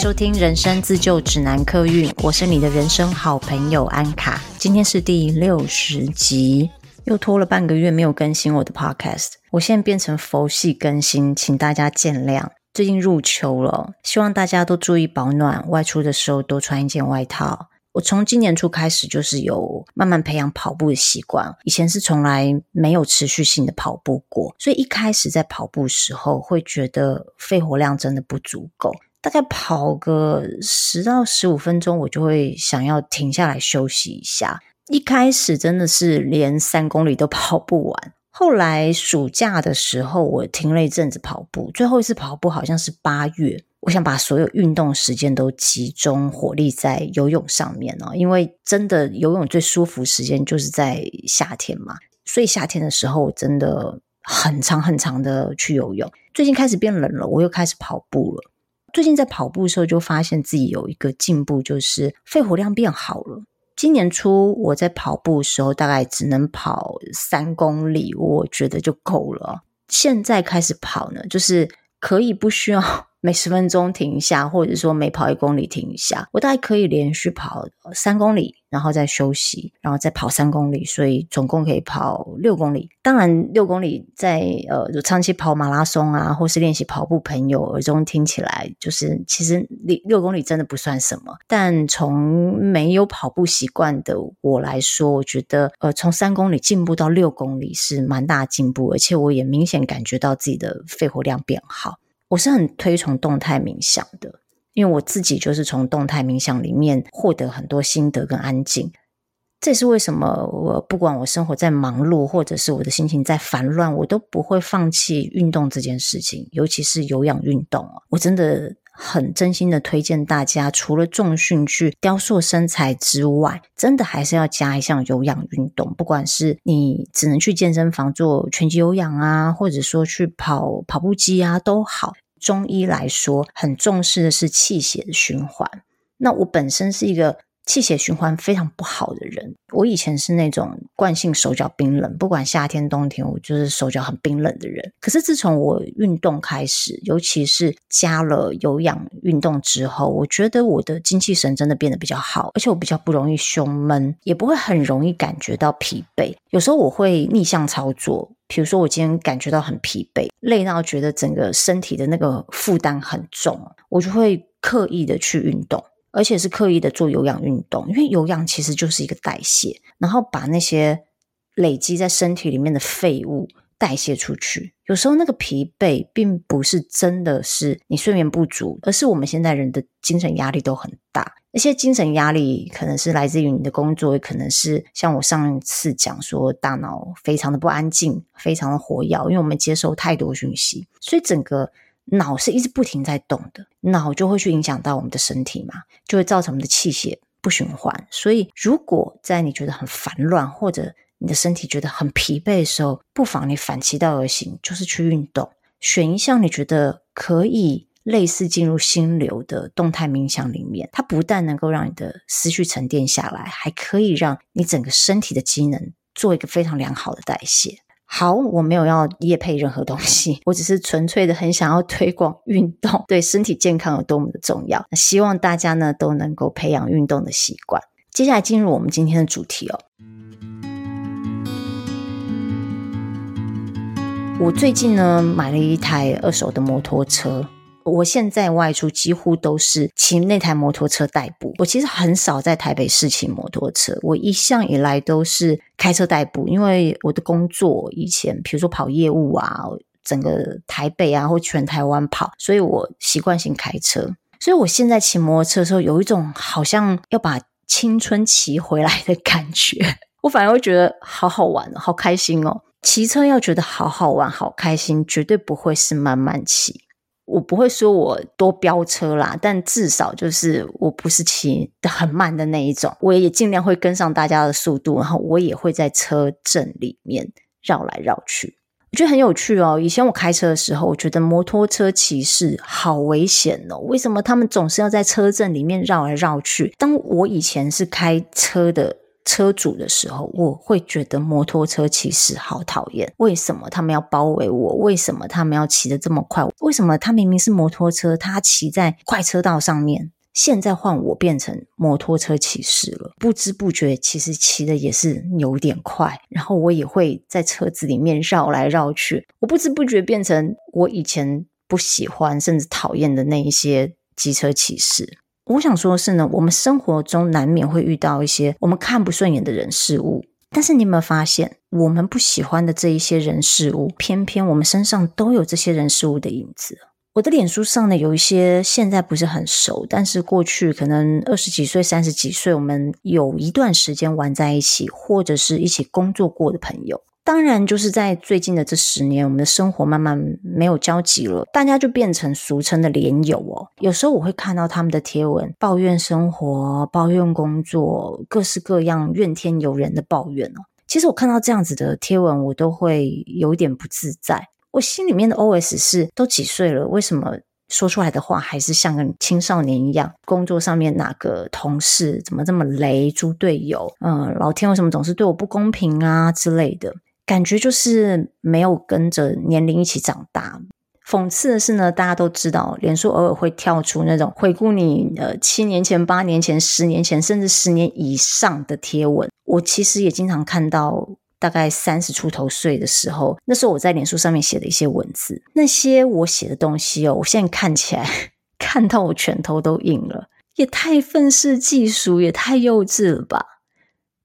收听《人生自救指南》客运，我是你的人生好朋友安卡。今天是第六十集，又拖了半个月没有更新我的 podcast，我现在变成佛系更新，请大家见谅。最近入秋了，希望大家都注意保暖，外出的时候多穿一件外套。我从今年初开始就是有慢慢培养跑步的习惯，以前是从来没有持续性的跑步过，所以一开始在跑步时候会觉得肺活量真的不足够，大概跑个十到十五分钟，我就会想要停下来休息一下。一开始真的是连三公里都跑不完。后来暑假的时候，我停了一阵子跑步，最后一次跑步好像是八月。我想把所有运动时间都集中火力在游泳上面哦，因为真的游泳最舒服时间就是在夏天嘛，所以夏天的时候我真的很长很长的去游泳。最近开始变冷了，我又开始跑步了。最近在跑步的时候就发现自己有一个进步，就是肺活量变好了。今年初我在跑步的时候，大概只能跑三公里，我觉得就够了。现在开始跑呢，就是可以不需要。每十分钟停一下，或者说每跑一公里停一下，我大概可以连续跑三公里，然后再休息，然后再跑三公里，所以总共可以跑六公里。当然，六公里在呃长期跑马拉松啊，或是练习跑步朋友耳中听起来，就是其实六六公里真的不算什么。但从没有跑步习惯的我来说，我觉得呃从三公里进步到六公里是蛮大进步，而且我也明显感觉到自己的肺活量变好。我是很推崇动态冥想的，因为我自己就是从动态冥想里面获得很多心得跟安静。这也是为什么我不管我生活在忙碌，或者是我的心情在烦乱，我都不会放弃运动这件事情，尤其是有氧运动。我真的很真心的推荐大家，除了重训去雕塑身材之外，真的还是要加一项有氧运动。不管是你只能去健身房做拳击有氧啊，或者说去跑跑步机啊，都好。中医来说，很重视的是气血的循环。那我本身是一个气血循环非常不好的人，我以前是那种惯性手脚冰冷，不管夏天冬天，我就是手脚很冰冷的人。可是自从我运动开始，尤其是加了有氧运动之后，我觉得我的精气神真的变得比较好，而且我比较不容易胸闷，也不会很容易感觉到疲惫。有时候我会逆向操作。比如说，我今天感觉到很疲惫，累到觉得整个身体的那个负担很重，我就会刻意的去运动，而且是刻意的做有氧运动，因为有氧其实就是一个代谢，然后把那些累积在身体里面的废物代谢出去。有时候那个疲惫并不是真的是你睡眠不足，而是我们现在人的精神压力都很大。那些精神压力可能是来自于你的工作，也可能是像我上一次讲说，大脑非常的不安静，非常的活跃，因为我们接收太多讯息，所以整个脑是一直不停在动的，脑就会去影响到我们的身体嘛，就会造成我们的气血不循环。所以，如果在你觉得很烦乱，或者你的身体觉得很疲惫的时候，不妨你反其道而行，就是去运动，选一项你觉得可以。类似进入心流的动态冥想里面，它不但能够让你的思绪沉淀下来，还可以让你整个身体的机能做一个非常良好的代谢。好，我没有要业配任何东西，我只是纯粹的很想要推广运动对身体健康有多么的重要。希望大家呢都能够培养运动的习惯。接下来进入我们今天的主题哦。我最近呢买了一台二手的摩托车。我现在外出几乎都是骑那台摩托车代步。我其实很少在台北市骑摩托车，我一向以来都是开车代步，因为我的工作以前，比如说跑业务啊，整个台北啊或全台湾跑，所以我习惯性开车。所以我现在骑摩托车的时候，有一种好像要把青春骑回来的感觉，我反而会觉得好好玩，好开心哦！骑车要觉得好好玩、好开心，绝对不会是慢慢骑。我不会说我多飙车啦，但至少就是我不是骑得很慢的那一种，我也尽量会跟上大家的速度，然后我也会在车阵里面绕来绕去，我觉得很有趣哦。以前我开车的时候，我觉得摩托车骑士好危险哦，为什么他们总是要在车阵里面绕来绕去？当我以前是开车的车主的时候，我会觉得摩托车骑士好讨厌。为什么他们要包围我？为什么他们要骑得这么快？为什么他明明是摩托车，他骑在快车道上面？现在换我变成摩托车骑士了，不知不觉其实骑的也是有点快，然后我也会在车子里面绕来绕去，我不知不觉变成我以前不喜欢甚至讨厌的那一些机车骑士。我想说的是呢，我们生活中难免会遇到一些我们看不顺眼的人事物，但是你有没有发现，我们不喜欢的这一些人事物，偏偏我们身上都有这些人事物的影子。我的脸书上呢，有一些现在不是很熟，但是过去可能二十几岁、三十几岁，我们有一段时间玩在一起，或者是一起工作过的朋友。当然，就是在最近的这十年，我们的生活慢慢没有交集了，大家就变成俗称的连友哦。有时候我会看到他们的贴文，抱怨生活、抱怨工作，各式各样怨天尤人的抱怨哦。其实我看到这样子的贴文，我都会有点不自在。我心里面的 OS 是：都几岁了，为什么说出来的话还是像个青少年一样？工作上面哪个同事怎么这么雷？猪队友，嗯，老天为什么总是对我不公平啊之类的？感觉就是没有跟着年龄一起长大。讽刺的是呢，大家都知道，脸书偶尔会跳出那种回顾你呃七年前、八年前、十年前，甚至十年以上的贴文。我其实也经常看到。大概三十出头岁的时候，那时候我在脸书上面写的一些文字，那些我写的东西哦，我现在看起来看到我拳头都硬了，也太愤世嫉俗，也太幼稚了吧！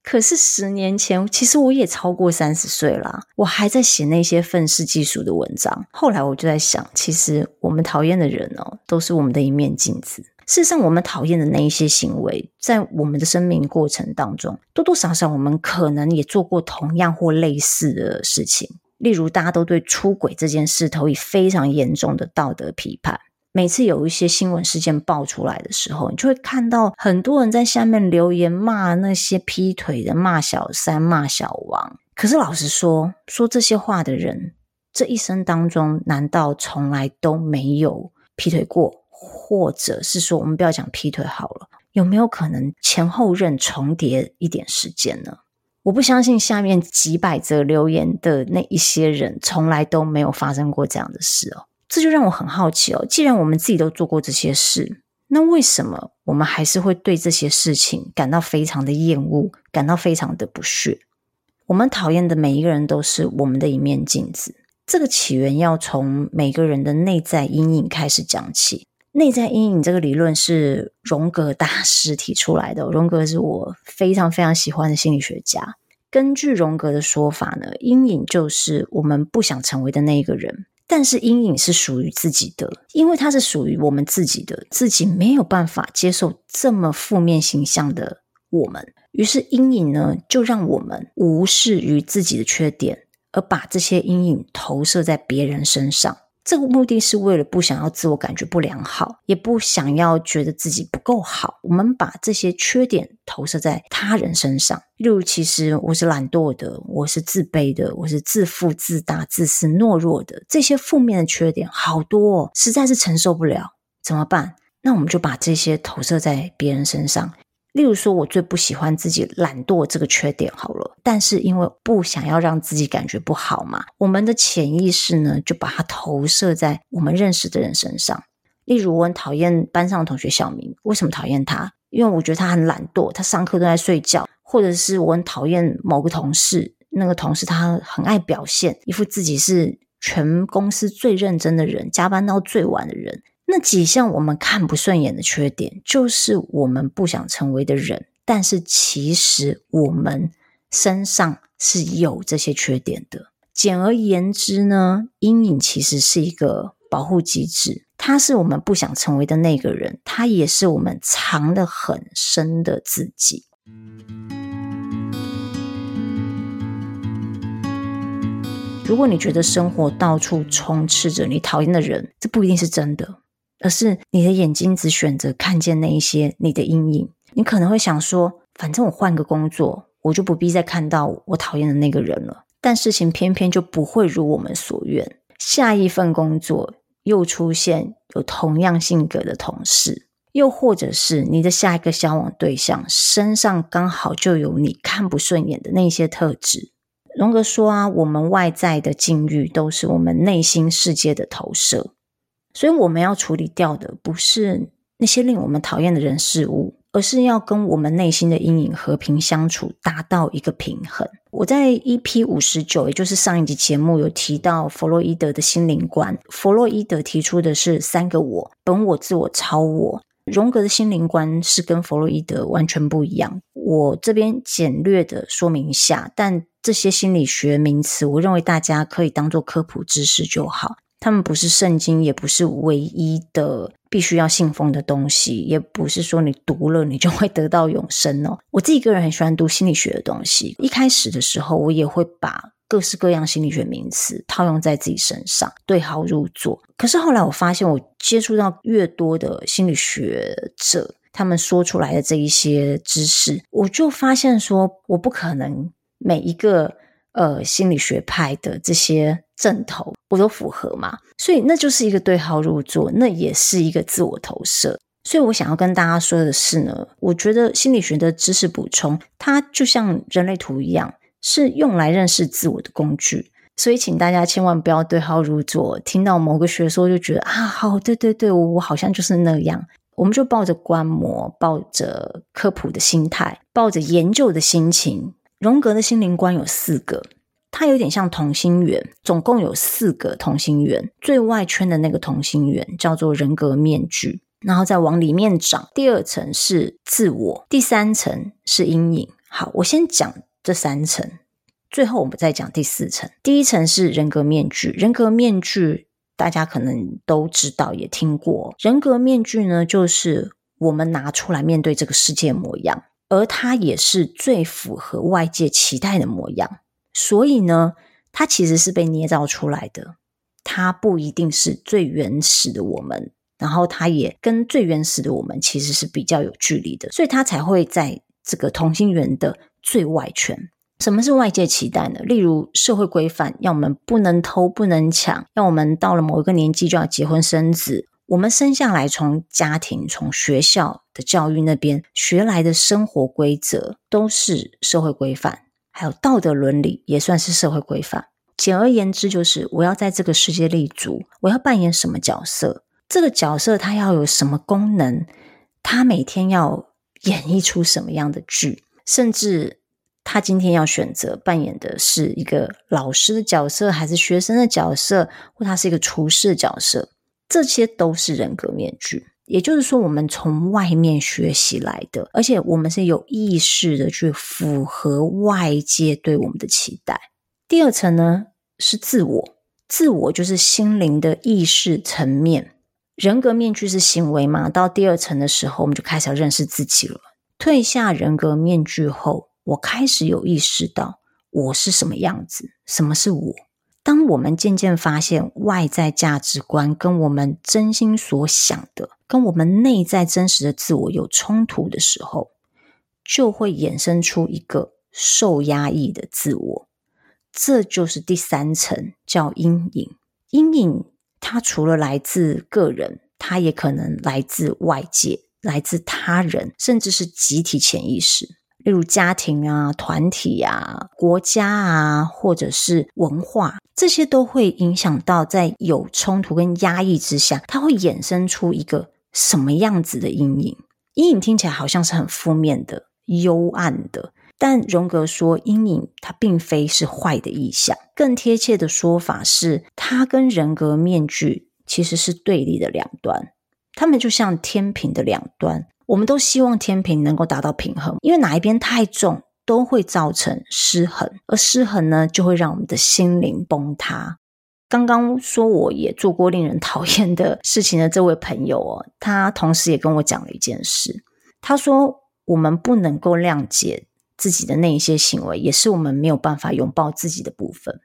可是十年前，其实我也超过三十岁了，我还在写那些愤世嫉俗的文章。后来我就在想，其实我们讨厌的人哦，都是我们的一面镜子。事实上，我们讨厌的那一些行为，在我们的生命过程当中，多多少少我们可能也做过同样或类似的事情。例如，大家都对出轨这件事投以非常严重的道德批判。每次有一些新闻事件爆出来的时候，你就会看到很多人在下面留言骂那些劈腿的、骂小三、骂小王。可是老实说，说这些话的人，这一生当中难道从来都没有劈腿过？或者是说，我们不要讲劈腿好了，有没有可能前后任重叠一点时间呢？我不相信下面几百则留言的那一些人从来都没有发生过这样的事哦。这就让我很好奇哦。既然我们自己都做过这些事，那为什么我们还是会对这些事情感到非常的厌恶，感到非常的不屑？我们讨厌的每一个人都是我们的一面镜子。这个起源要从每个人的内在阴影开始讲起。内在阴影这个理论是荣格大师提出来的。荣格是我非常非常喜欢的心理学家。根据荣格的说法呢，阴影就是我们不想成为的那一个人。但是阴影是属于自己的，因为它是属于我们自己的，自己没有办法接受这么负面形象的我们。于是阴影呢，就让我们无视于自己的缺点，而把这些阴影投射在别人身上。这个目的是为了不想要自我感觉不良好，也不想要觉得自己不够好。我们把这些缺点投射在他人身上，例如，其实我是懒惰的，我是自卑的，我是自负、自大、自私、懦弱的。这些负面的缺点好多哦，实在是承受不了，怎么办？那我们就把这些投射在别人身上。例如说，我最不喜欢自己懒惰这个缺点好了，但是因为不想要让自己感觉不好嘛，我们的潜意识呢，就把它投射在我们认识的人身上。例如，我很讨厌班上的同学小明，为什么讨厌他？因为我觉得他很懒惰，他上课都在睡觉，或者是我很讨厌某个同事，那个同事他很爱表现，一副自己是全公司最认真的人，加班到最晚的人。那几项我们看不顺眼的缺点，就是我们不想成为的人。但是其实我们身上是有这些缺点的。简而言之呢，阴影其实是一个保护机制，它是我们不想成为的那个人，它也是我们藏得很深的自己。如果你觉得生活到处充斥着你讨厌的人，这不一定是真的。而是你的眼睛只选择看见那一些你的阴影，你可能会想说，反正我换个工作，我就不必再看到我讨厌的那个人了。但事情偏偏就不会如我们所愿，下一份工作又出现有同样性格的同事，又或者是你的下一个交往对象身上刚好就有你看不顺眼的那些特质。荣格说啊，我们外在的境遇都是我们内心世界的投射，所以我们要处理掉的不是那些令我们讨厌的人事物。而是要跟我们内心的阴影和平相处，达到一个平衡。我在 EP 五十九，也就是上一集节目有提到弗洛伊德的心灵观。弗洛伊德提出的是三个我：本我、自我、超我。荣格的心灵观是跟弗洛伊德完全不一样。我这边简略的说明一下，但这些心理学名词，我认为大家可以当做科普知识就好。他们不是圣经，也不是唯一的。必须要信奉的东西，也不是说你读了你就会得到永生哦。我自己个人很喜欢读心理学的东西，一开始的时候我也会把各式各样心理学名词套用在自己身上，对号入座。可是后来我发现，我接触到越多的心理学者，他们说出来的这一些知识，我就发现说，我不可能每一个。呃，心理学派的这些正头，我都符合嘛，所以那就是一个对号入座，那也是一个自我投射。所以我想要跟大家说的是呢，我觉得心理学的知识补充，它就像人类图一样，是用来认识自我的工具。所以，请大家千万不要对号入座，听到某个学说就觉得啊，好，对对对，我好像就是那样。我们就抱着观摩、抱着科普的心态、抱着研究的心情。荣格的心灵观有四个，它有点像同心圆，总共有四个同心圆。最外圈的那个同心圆叫做人格面具，然后再往里面长。第二层是自我，第三层是阴影。好，我先讲这三层，最后我们再讲第四层。第一层是人格面具，人格面具大家可能都知道，也听过。人格面具呢，就是我们拿出来面对这个世界模样。而它也是最符合外界期待的模样，所以呢，它其实是被捏造出来的。它不一定是最原始的我们，然后它也跟最原始的我们其实是比较有距离的，所以它才会在这个同心圆的最外圈。什么是外界期待呢？例如社会规范，要我们不能偷、不能抢，要我们到了某一个年纪就要结婚生子。我们生下来，从家庭、从学校的教育那边学来的生活规则，都是社会规范，还有道德伦理也算是社会规范。简而言之，就是我要在这个世界立足，我要扮演什么角色？这个角色它要有什么功能？他每天要演绎出什么样的剧？甚至他今天要选择扮演的是一个老师的角色，还是学生的角色，或他是一个厨师的角色？这些都是人格面具，也就是说，我们从外面学习来的，而且我们是有意识的去符合外界对我们的期待。第二层呢，是自我，自我就是心灵的意识层面。人格面具是行为嘛？到第二层的时候，我们就开始要认识自己了。褪下人格面具后，我开始有意识到我是什么样子，什么是我。当我们渐渐发现外在价值观跟我们真心所想的，跟我们内在真实的自我有冲突的时候，就会衍生出一个受压抑的自我。这就是第三层，叫阴影。阴影它除了来自个人，它也可能来自外界，来自他人，甚至是集体潜意识。例如家庭啊、团体啊、国家啊，或者是文化，这些都会影响到，在有冲突跟压抑之下，它会衍生出一个什么样子的阴影？阴影听起来好像是很负面的、幽暗的，但荣格说，阴影它并非是坏的意象，更贴切的说法是，它跟人格面具其实是对立的两端，它们就像天平的两端。我们都希望天平能够达到平衡，因为哪一边太重都会造成失衡，而失衡呢，就会让我们的心灵崩塌。刚刚说我也做过令人讨厌的事情的这位朋友哦，他同时也跟我讲了一件事。他说，我们不能够谅解自己的那一些行为，也是我们没有办法拥抱自己的部分。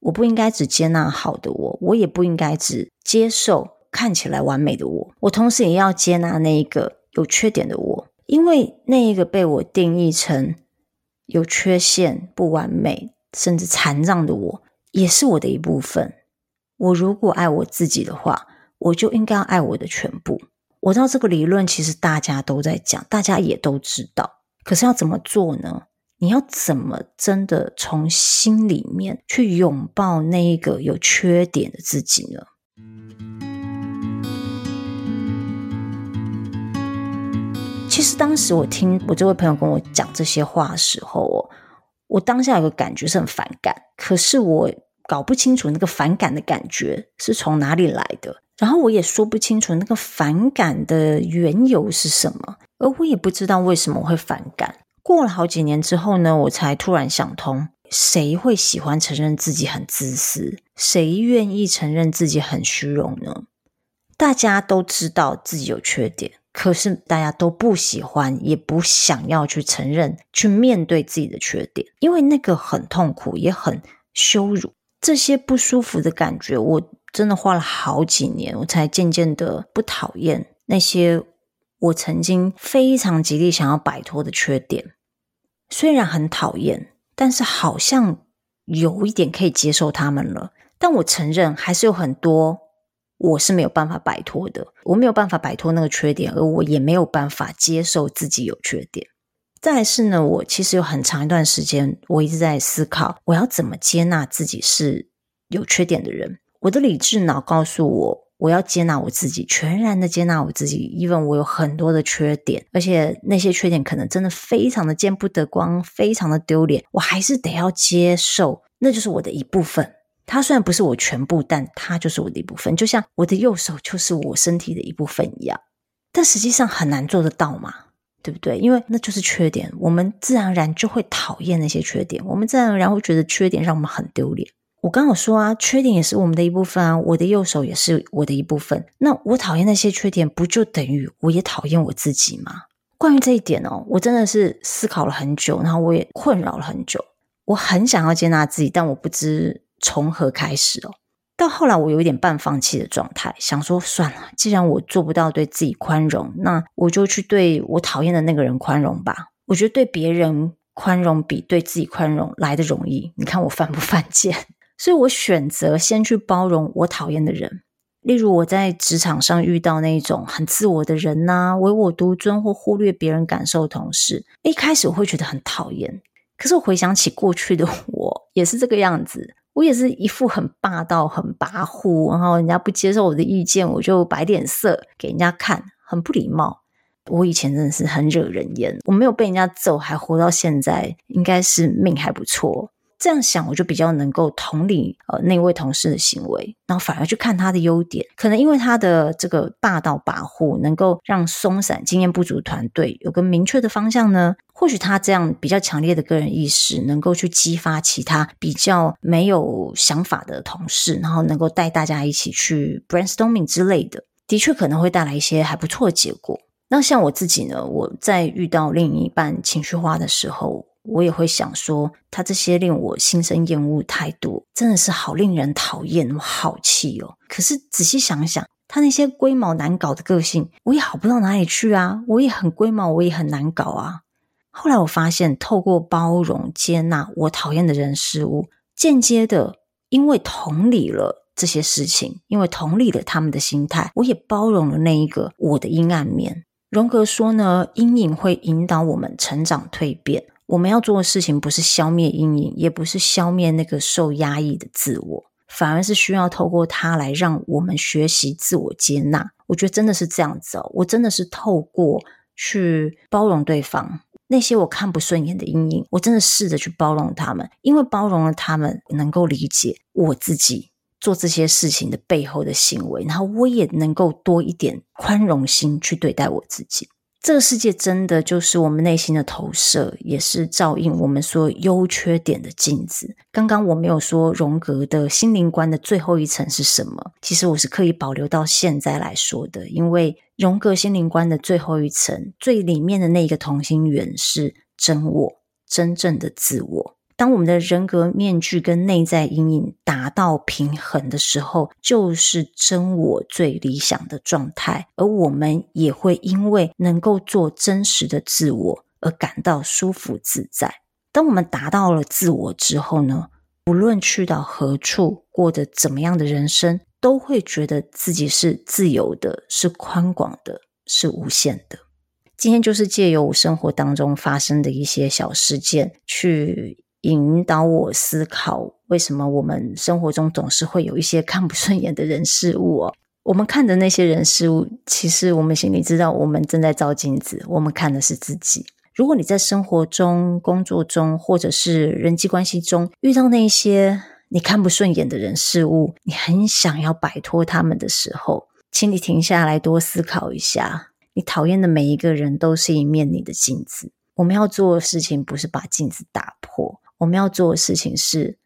我不应该只接纳好的我，我也不应该只接受看起来完美的我，我同时也要接纳那一个。有缺点的我，因为那一个被我定义成有缺陷、不完美，甚至残障的我，也是我的一部分。我如果爱我自己的话，我就应该要爱我的全部。我知道这个理论其实大家都在讲，大家也都知道，可是要怎么做呢？你要怎么真的从心里面去拥抱那一个有缺点的自己呢？其实当时我听我这位朋友跟我讲这些话的时候，哦，我当下有个感觉是很反感，可是我搞不清楚那个反感的感觉是从哪里来的，然后我也说不清楚那个反感的缘由是什么，而我也不知道为什么会反感。过了好几年之后呢，我才突然想通：谁会喜欢承认自己很自私？谁愿意承认自己很虚荣呢？大家都知道自己有缺点。可是大家都不喜欢，也不想要去承认、去面对自己的缺点，因为那个很痛苦，也很羞辱。这些不舒服的感觉，我真的花了好几年，我才渐渐的不讨厌那些我曾经非常极力想要摆脱的缺点。虽然很讨厌，但是好像有一点可以接受他们了。但我承认，还是有很多。我是没有办法摆脱的，我没有办法摆脱那个缺点，而我也没有办法接受自己有缺点。再来是呢，我其实有很长一段时间，我一直在思考，我要怎么接纳自己是有缺点的人。我的理智脑告诉我，我要接纳我自己，全然的接纳我自己，even 我有很多的缺点，而且那些缺点可能真的非常的见不得光，非常的丢脸，我还是得要接受，那就是我的一部分。它虽然不是我全部，但它就是我的一部分，就像我的右手就是我身体的一部分一样。但实际上很难做得到嘛，对不对？因为那就是缺点，我们自然而然就会讨厌那些缺点，我们自然而然会觉得缺点让我们很丢脸。我刚有说啊，缺点也是我们的一部分啊，我的右手也是我的一部分。那我讨厌那些缺点，不就等于我也讨厌我自己吗？关于这一点哦，我真的是思考了很久，然后我也困扰了很久。我很想要接纳自己，但我不知。从何开始哦？到后来，我有一点半放弃的状态，想说算了，既然我做不到对自己宽容，那我就去对我讨厌的那个人宽容吧。我觉得对别人宽容比对自己宽容来得容易。你看我犯不犯贱？所以我选择先去包容我讨厌的人。例如我在职场上遇到那种很自我的人呐，唯我独尊或忽略别人感受的同事，一开始我会觉得很讨厌。可是我回想起过去的我，也是这个样子。我也是一副很霸道、很跋扈，然后人家不接受我的意见，我就摆脸色给人家看，很不礼貌。我以前真的是很惹人厌，我没有被人家揍，还活到现在，应该是命还不错。这样想，我就比较能够同理呃那位同事的行为，然后反而去看他的优点。可能因为他的这个霸道跋扈，能够让松散、经验不足的团队有个明确的方向呢？或许他这样比较强烈的个人意识，能够去激发其他比较没有想法的同事，然后能够带大家一起去 brainstorming 之类的，的确可能会带来一些还不错的结果。那像我自己呢，我在遇到另一半情绪化的时候，我也会想说，他这些令我心生厌恶态度，真的是好令人讨厌，我好气哦。可是仔细想想，他那些龟毛难搞的个性，我也好不到哪里去啊。我也很龟毛，我也很难搞啊。后来我发现，透过包容、接纳我讨厌的人事物，间接的，因为同理了这些事情，因为同理了他们的心态，我也包容了那一个我的阴暗面。荣格说呢，阴影会引导我们成长蜕变。我们要做的事情不是消灭阴影，也不是消灭那个受压抑的自我，反而是需要透过它来让我们学习自我接纳。我觉得真的是这样子哦，我真的是透过去包容对方那些我看不顺眼的阴影，我真的试着去包容他们，因为包容了他们，能够理解我自己做这些事情的背后的行为，然后我也能够多一点宽容心去对待我自己。这个世界真的就是我们内心的投射，也是照应我们所有优缺点的镜子。刚刚我没有说荣格的心灵观的最后一层是什么，其实我是刻意保留到现在来说的，因为荣格心灵观的最后一层，最里面的那一个同心圆是真我，真正的自我。当我们的人格面具跟内在阴影达到平衡的时候，就是真我最理想的状态，而我们也会因为能够做真实的自我而感到舒服自在。当我们达到了自我之后呢，无论去到何处，过着怎么样的人生，都会觉得自己是自由的，是宽广的，是无限的。今天就是借由我生活当中发生的一些小事件，去引导我思考，为什么我们生活中总是会有一些看不顺眼的人事物哦。我们看的那些人事物，其实我们心里知道，我们正在照镜子，我们看的是自己。如果你在生活中、工作中，或者是人际关系中遇到那些你看不顺眼的人事物，你很想要摆脱他们的时候，请你停下来多思考一下。你讨厌的每一个人都是一面你的镜子。我们要做的事情不是把镜子打破，我们要做的事情是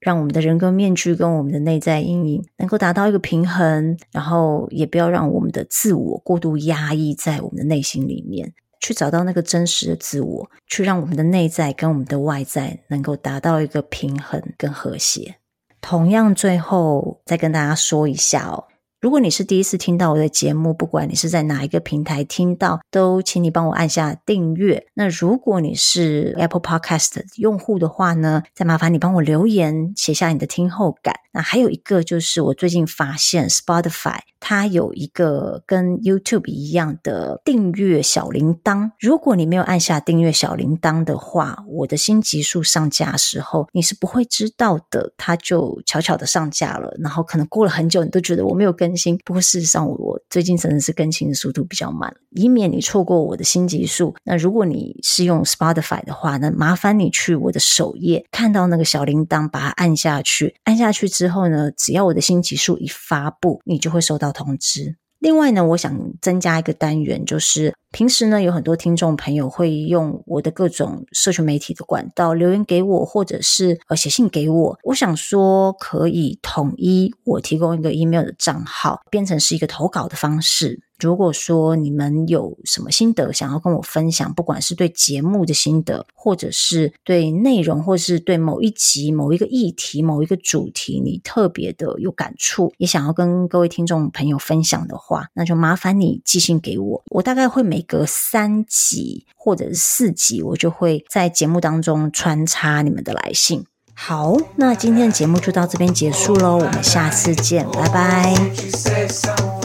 让我们的人格面具跟我们的内在阴影能够达到一个平衡，然后也不要让我们的自我过度压抑在我们的内心里面。去找到那个真实的自我，去让我们的内在跟我们的外在能够达到一个平衡跟和谐。同样，最后再跟大家说一下哦。如果你是第一次听到我的节目，不管你是在哪一个平台听到，都请你帮我按下订阅。那如果你是 Apple Podcast 用户的话呢，再麻烦你帮我留言，写下你的听后感。那还有一个就是，我最近发现 Spotify 它有一个跟 YouTube 一样的订阅小铃铛。如果你没有按下订阅小铃铛的话，我的新集数上架时候，你是不会知道的，它就悄悄的上架了。然后可能过了很久，你都觉得我没有。更新，不过事实上我，我最近真的是更新的速度比较慢，以免你错过我的新集数。那如果你是用 Spotify 的话，那麻烦你去我的首页，看到那个小铃铛，把它按下去。按下去之后呢，只要我的新集数一发布，你就会收到通知。另外呢，我想增加一个单元，就是平时呢有很多听众朋友会用我的各种社群媒体的管道留言给我，或者是呃写信给我。我想说，可以统一我提供一个 email 的账号，变成是一个投稿的方式。如果说你们有什么心得想要跟我分享，不管是对节目的心得，或者是对内容，或者是对某一集、某一个议题、某一个主题，你特别的有感触，也想要跟各位听众朋友分享的话，那就麻烦你寄信给我。我大概会每一个三级或者是四级，我就会在节目当中穿插你们的来信。好，那今天的节目就到这边结束喽，我们下次见，拜拜。